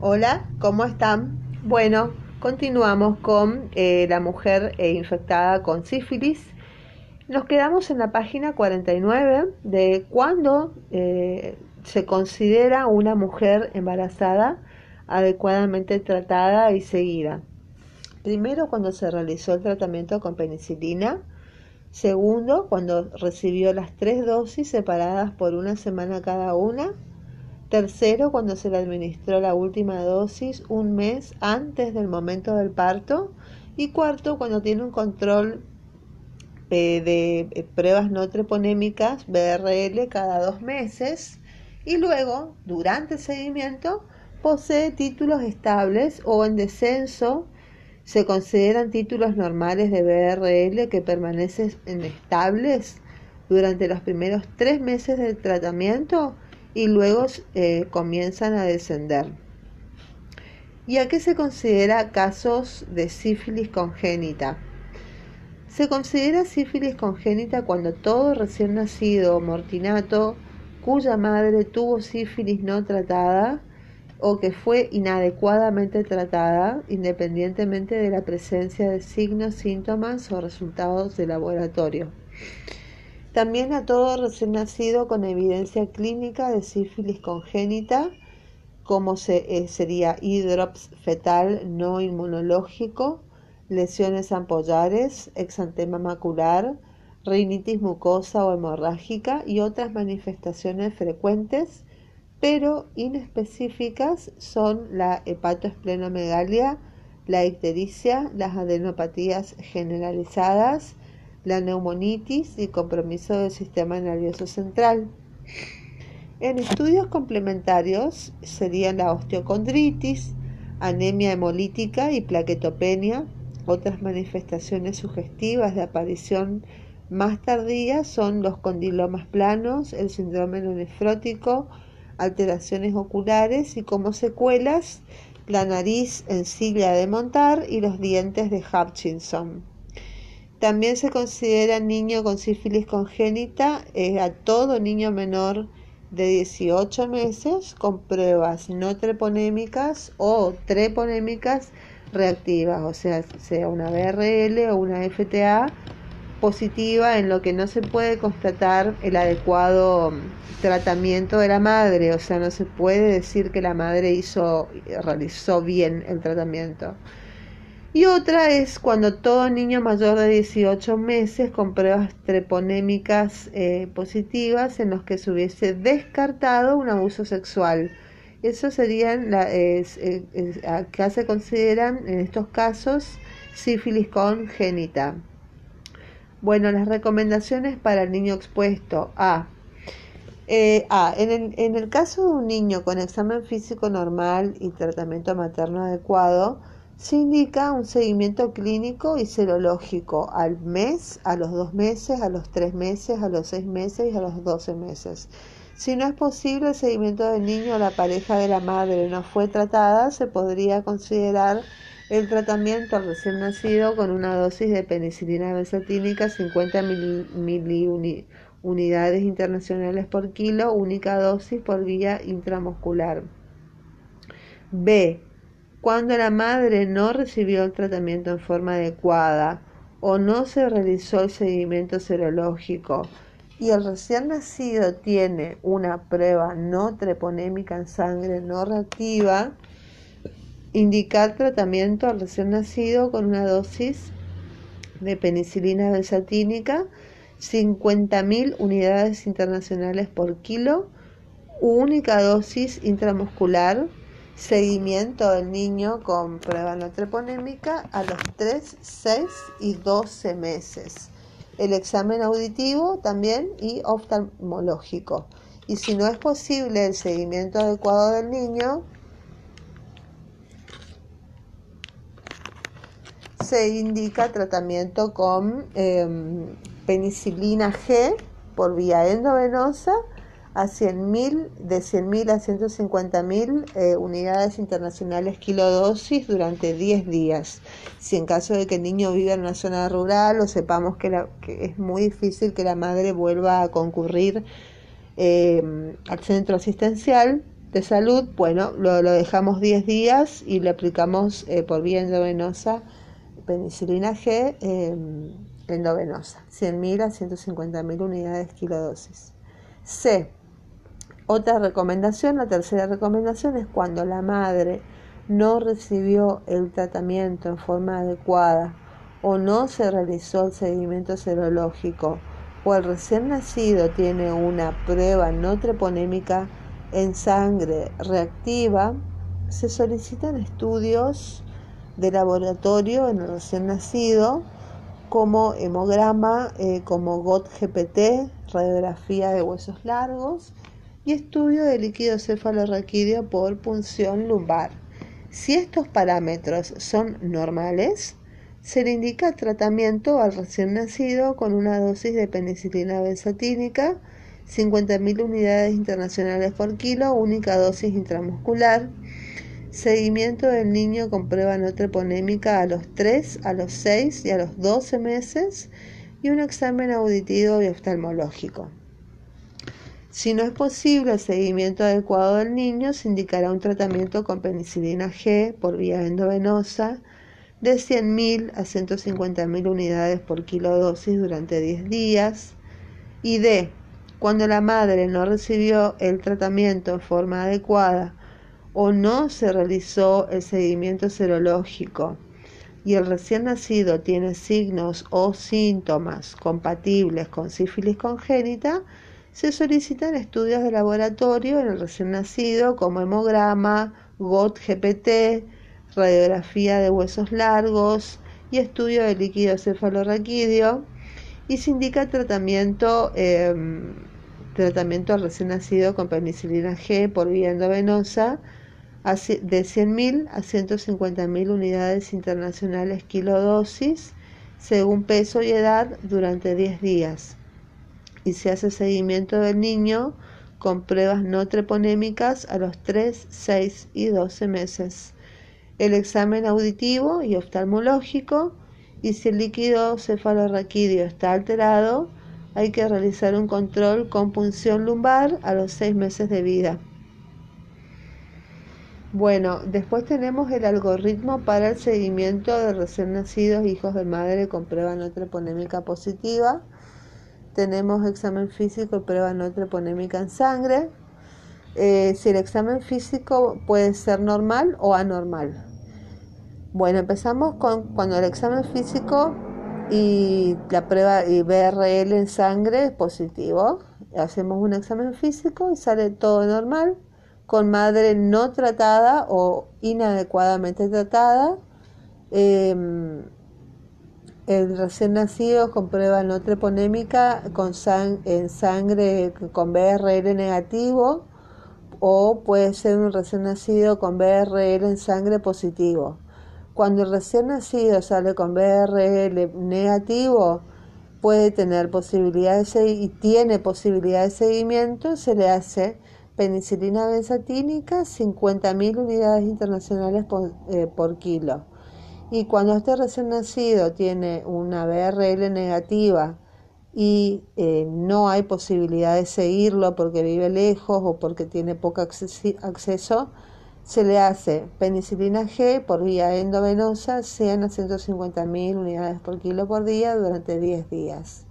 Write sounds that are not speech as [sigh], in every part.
Hola, ¿cómo están? Bueno, continuamos con eh, la mujer eh, infectada con sífilis. Nos quedamos en la página 49 de cuando eh, se considera una mujer embarazada adecuadamente tratada y seguida. Primero, cuando se realizó el tratamiento con penicilina. Segundo, cuando recibió las tres dosis separadas por una semana cada una Tercero, cuando se le administró la última dosis un mes antes del momento del parto. Y cuarto, cuando tiene un control eh, de eh, pruebas no treponémicas, BRL, cada dos meses. Y luego, durante el seguimiento, posee títulos estables o en descenso. Se consideran títulos normales de BRL que permanecen estables durante los primeros tres meses del tratamiento y luego eh, comienzan a descender. ¿Y a qué se considera casos de sífilis congénita? Se considera sífilis congénita cuando todo recién nacido mortinato cuya madre tuvo sífilis no tratada o que fue inadecuadamente tratada independientemente de la presencia de signos, síntomas o resultados de laboratorio. También a todo recién nacido con evidencia clínica de sífilis congénita, como se, eh, sería hidrops fetal no inmunológico, lesiones ampollares, exantema macular, rinitis mucosa o hemorrágica y otras manifestaciones frecuentes, pero inespecíficas son la hepatoesplenomegalia, la ictericia, las adenopatías generalizadas, la neumonitis y compromiso del sistema nervioso central. En estudios complementarios serían la osteocondritis, anemia hemolítica y plaquetopenia. Otras manifestaciones sugestivas de aparición más tardía son los condilomas planos, el síndrome nefrótico, alteraciones oculares y como secuelas la nariz en silla de montar y los dientes de Hutchinson. También se considera niño con sífilis congénita eh, a todo niño menor de 18 meses con pruebas no treponémicas o treponémicas reactivas, o sea, sea una BRL o una FTA positiva en lo que no se puede constatar el adecuado tratamiento de la madre, o sea, no se puede decir que la madre hizo realizó bien el tratamiento. Y otra es cuando todo niño mayor de 18 meses con pruebas treponémicas eh, positivas en los que se hubiese descartado un abuso sexual. Eso serían, la, acá se consideran en estos casos sífilis congénita. Bueno, las recomendaciones para el niño expuesto a eh, en, el, en el caso de un niño con examen físico normal y tratamiento materno adecuado, se indica un seguimiento clínico y serológico al mes, a los dos meses, a los tres meses, a los seis meses y a los doce meses. Si no es posible el seguimiento del niño o la pareja de la madre no fue tratada, se podría considerar el tratamiento al recién nacido con una dosis de penicilina benzatínica 50 unidades internacionales por kilo, única dosis por vía intramuscular. B cuando la madre no recibió el tratamiento en forma adecuada o no se realizó el seguimiento serológico y el recién nacido tiene una prueba no treponémica en sangre no reactiva, indicar tratamiento al recién nacido con una dosis de penicilina benzatínica 50.000 unidades internacionales por kilo, única dosis intramuscular Seguimiento del niño con prueba no treponémica a los 3, 6 y 12 meses. El examen auditivo también y oftalmológico. Y si no es posible el seguimiento adecuado del niño, se indica tratamiento con em, penicilina G por vía endovenosa a 100.000, de 100.000 a 150.000 eh, unidades internacionales kilodosis durante 10 días. Si en caso de que el niño viva en una zona rural o sepamos que, es muy difícil que la madre vuelva a concurrir eh, al centro asistencial, de salud, bueno, lo, dejamos 10 días y le aplicamos eh, por vía endovenosa penicilina G eh, endovenosa, 100.000 a 150.000 unidades kilodosis. C. Otra recomendación, la tercera recomendación es cuando la madre no recibió el tratamiento en forma adecuada o no se realizó el seguimiento serológico o el recién nacido tiene una prueba no treponémica en sangre reactiva, se solicitan estudios de laboratorio en el recién nacido como hemograma, eh, como GOT-GPT, radiografía de huesos largos y estudio de líquido cefalorraquídeo por punción lumbar. Si estos parámetros son normales, se le indica tratamiento al recién nacido con una dosis de penicilina benzatínica, 50.000 unidades internacionales por kilo, única dosis intramuscular. Seguimiento del niño con prueba no treponémica a los 3, a los 6 y a los 12 meses y un examen auditivo y oftalmológico. Si no es posible el seguimiento adecuado del niño, se indicará un tratamiento con penicilina G por vía endovenosa de 100.000 a 150.000 unidades por kilodosis durante 10 días. Y D. Cuando la madre no recibió el tratamiento en forma adecuada o no se realizó el seguimiento serológico y el recién nacido tiene signos o síntomas compatibles con sífilis congénita, se solicitan estudios de laboratorio en el recién nacido como hemograma, GOT-GPT, radiografía de huesos largos y estudio de líquido cefalorraquídeo y se indica tratamiento, em, tratamiento al recién nacido con penicilina G por vía endovenosa de 100.000 a 150.000 unidades internacionales kilodosis según peso y edad durante 10 días y se hace seguimiento del niño con pruebas no treponémicas a los 3, 6 y 12 meses. El examen auditivo y oftalmológico y si el líquido cefalorraquídeo está alterado, hay que realizar un control con punción lumbar a los 6 meses de vida. Bueno, después tenemos el algoritmo para el seguimiento de recién nacidos hijos de madre con prueba no treponémica positiva tenemos examen físico y prueba no treponémica en sangre. Eh, si el examen físico puede ser normal o anormal. Bueno, empezamos con cuando el examen físico y la prueba y BRL en sangre es positivo. Hacemos un examen físico y sale todo normal, con madre no tratada o inadecuadamente tratada. Em, el recién nacido con prueba no treponémica con en sangre con BRL negativo o puede ser un recién nacido con BRL en sangre positivo. Cuando el recién nacido sale con BRL negativo, puede tener posibilidades y tiene posibilidad de seguimiento, se le hace penicilina benzatínica 50.000 unidades internacionales por, eh, por kilo y cuando este recién nacido tiene una BRL negativa y eh, no hay posibilidad de seguirlo porque vive lejos o porque tiene poco acceso, se le hace penicilina G por vía endovenosa 100 a 150 mil unidades por kilo por día durante 10 días.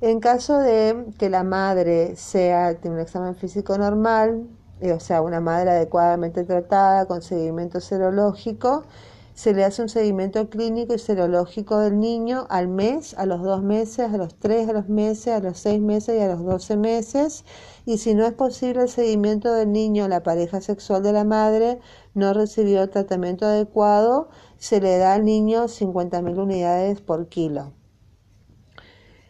En caso de que la madre sea, tiene un examen físico normal, eh, o sea, una madre adecuadamente tratada con seguimiento serológico, se le hace un seguimiento clínico y serológico del niño al mes, a los dos meses, a los tres a los meses, a los seis meses y a los doce meses. Y si no es posible el seguimiento del niño, la pareja sexual de la madre no recibió tratamiento adecuado, se le da al niño 50.000 unidades por kilo.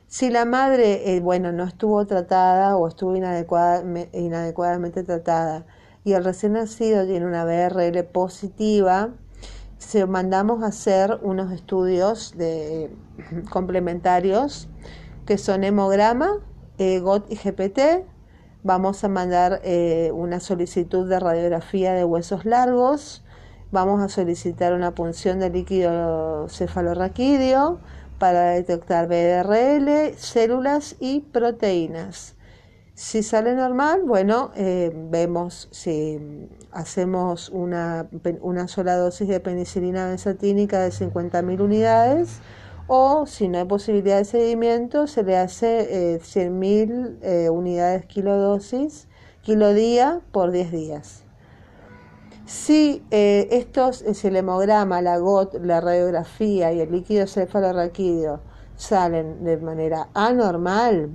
Si la madre, eh, bueno, no estuvo tratada o estuvo inadecuadamente tratada y el recién nacido tiene una BRL positiva, se mandamos a hacer unos estudios [laughs] complementarios que son hemograma, eh, GOT y GPT. Vamos a mandar eh, una solicitud de radiografía de huesos largos. Vamos a solicitar una punción de líquido cefalorraquídeo para detectar BDRL, células y proteínas. Si sale normal, bueno, eh, vemos si hacemos una, una, sola dosis de penicilina benzatínica de 50.000 unidades o si no hay posibilidad de seguimiento, se le hace 100.000 eh, unidades kilodosis, kilodía por 10 días. Si eh, estos, el hemograma, la GOT, la radiografía y el líquido cefalorraquídeo salen de manera anormal,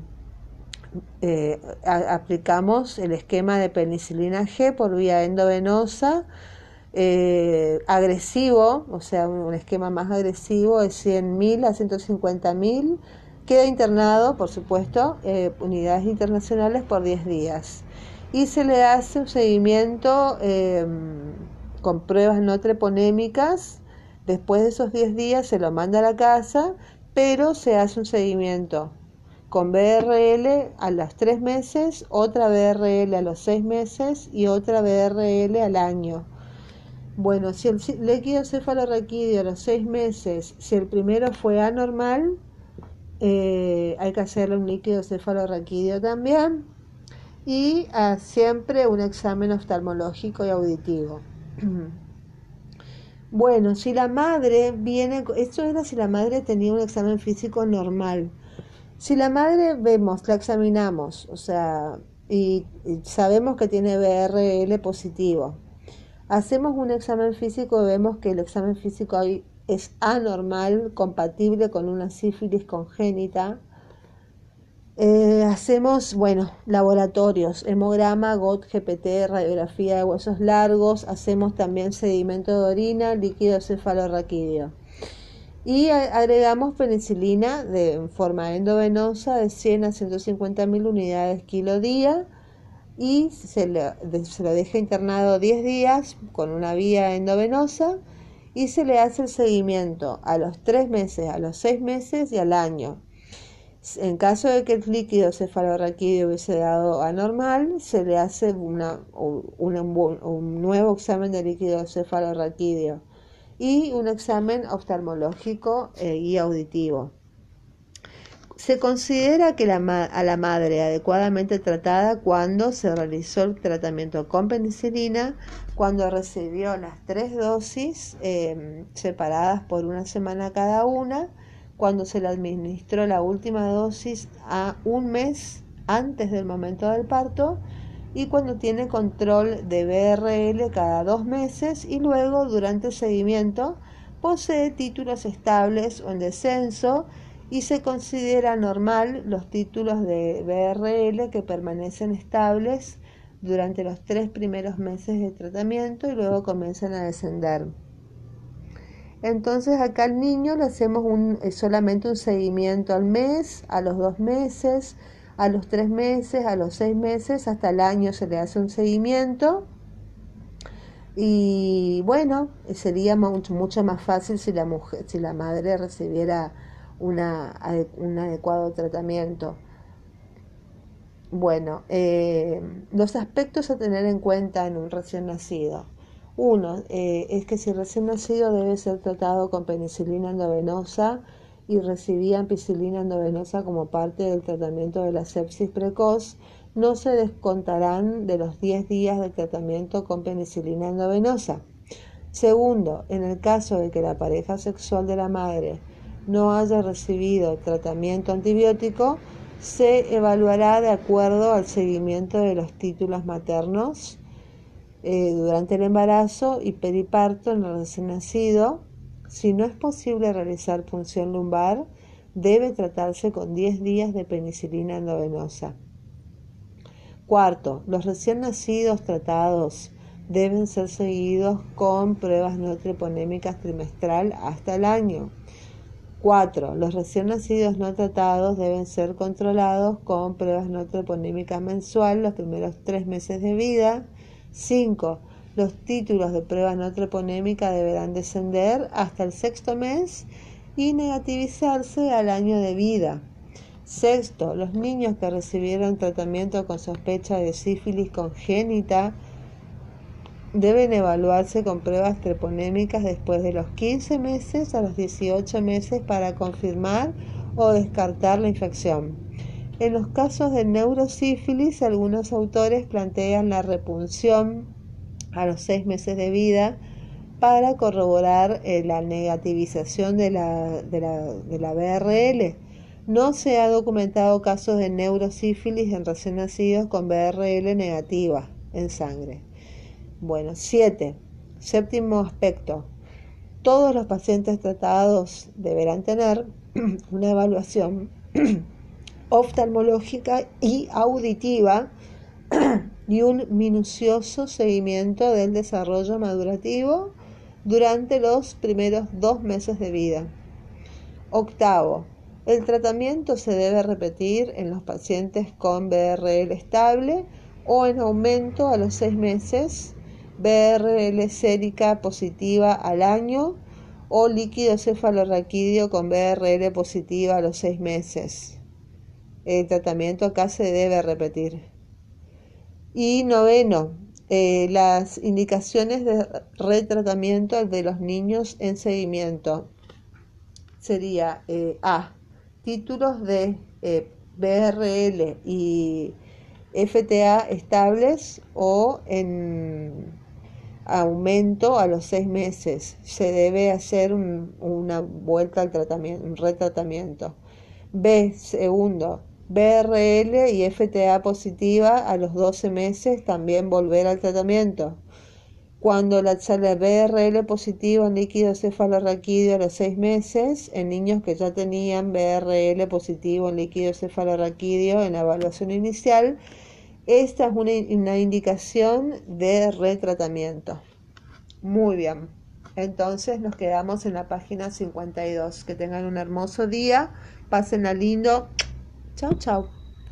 eh, aplicamos el esquema de penicilina G por vía endovenosa, eh, agresivo, o sea, un esquema más agresivo de 100.000 a 150.000, queda internado, por supuesto, unidades internacionales por 10 días. Y se le hace un seguimiento em, con pruebas no treponémicas. Después de esos 10 días se lo manda a la casa, pero se hace un seguimiento con BRL a los 3 meses, otra BRL a los 6 meses y otra BRL al año. Bueno, si el líquido cefalorraquídeo a los 6 meses, si el primero fue anormal, eh, hay que hacerle un líquido cefalorraquídeo también y siempre un examen oftalmológico y auditivo. [clears throat] bueno, si la madre viene, esto era si la madre tenía un examen físico normal. Si la madre vemos, la examinamos, o sea, y, sabemos que tiene BRL positivo, hacemos un examen físico y vemos que el examen físico es anormal, compatible con una sífilis congénita, eh, hacemos, bueno, laboratorios, hemograma, GOT, GPT, radiografía de huesos largos, hacemos también sedimento de orina, líquido cefalorraquídeo. Y agregamos penicilina de, en forma endovenosa de 100 a 150 mil unidades kilo día. Y se, se lo deja internado 10 días con una vía endovenosa. Y se le hace el seguimiento a los 3 meses, a los 6 meses y al año. En caso de que el líquido cefalorraquídeo hubiese dado anormal, se le hace una, un nuevo examen de líquido cefalorraquídeo y un examen oftalmológico eh, y auditivo. Se considera que a la madre adecuadamente tratada cuando se realizó el tratamiento con penicilina, cuando recibió las tres dosis eh, separadas por una semana cada una, cuando se le administró la última dosis a un mes antes del momento del parto y cuando tiene control de BRL cada dos meses y luego durante el seguimiento posee títulos estables o en descenso y se considera normal los títulos de BRL que permanecen estables durante los tres primeros meses de tratamiento y luego comienzan a descender. Entonces acá al niño le hacemos eh, solamente un seguimiento al mes, a los dos meses, a los tres meses, a los seis meses, hasta el año se le hace un seguimiento. Y bueno, sería mucho, mucho más fácil si la, mujer, si la madre recibiera una, un adecuado tratamiento. Bueno, eh, los aspectos a tener en cuenta en un recién nacido. Uno eh, es que si recién nacido debe ser tratado con penicilina endovenosa y recibía ampicilina endovenosa como parte del tratamiento de la sepsis precoz, no se descontarán de los 10 días de tratamiento con penicilina endovenosa. Segundo, en el caso de que la pareja sexual de la madre no haya recibido tratamiento antibiótico, se evaluará de acuerdo al seguimiento de los títulos maternos eh, durante el embarazo y periparto en el recién nacido. Si no es posible realizar punción lumbar, debe tratarse con 10 días de penicilina endovenosa. Cuarto, los recién nacidos tratados deben ser seguidos con pruebas no treponémicas trimestral hasta el año. Cuatro, Los recién nacidos no tratados deben ser controlados con pruebas no treponémicas mensual los primeros tres meses de vida 5. Los títulos de prueba no treponémica deberán descender hasta el sexto mes y negativizarse al año de vida. Sexto, los niños que recibieron tratamiento con sospecha de sífilis congénita deben evaluarse con pruebas treponémicas después de los 15 meses a los 18 meses para confirmar o descartar la infección. En los casos de neurosífilis, algunos autores plantean la repunción a los seis meses de vida para corroborar eh, la negativización de la, de, la, BRL. No se ha documentado casos de neurosífilis en recién nacidos con BRL negativa en sangre. Bueno, siete. Séptimo aspecto. Todos los pacientes tratados deberán tener [clears throat] una evaluación [clears throat] oftalmológica y auditiva [clears throat] y un minucioso seguimiento del desarrollo madurativo durante los primeros dos meses de vida. Octavo, el tratamiento se debe repetir en los pacientes con BRL estable o en aumento a los seis meses, BRL sérica positiva al año o líquido cefalorraquídeo con BRL positiva a los seis meses. El tratamiento acá se debe repetir. Y noveno, eh, las indicaciones de retratamiento de los niños en seguimiento. Sería eh, A, títulos de eh, BRL y FTA estables o en aumento a los seis meses. Se debe hacer una vuelta al tratamiento, retratamiento. B, segundo, BRL y FTA positiva a los 12 meses también volver al tratamiento. Cuando la sale BRL positivo en líquido cefalorraquídeo a los 6 meses, en niños que ya tenían BRL positivo en líquido cefalorraquídeo en la evaluación inicial, esta es una, indicación de retratamiento. Muy bien. Entonces nos quedamos en la página 52. Que tengan un hermoso día. Pasen a lindo. Tchau, tchau.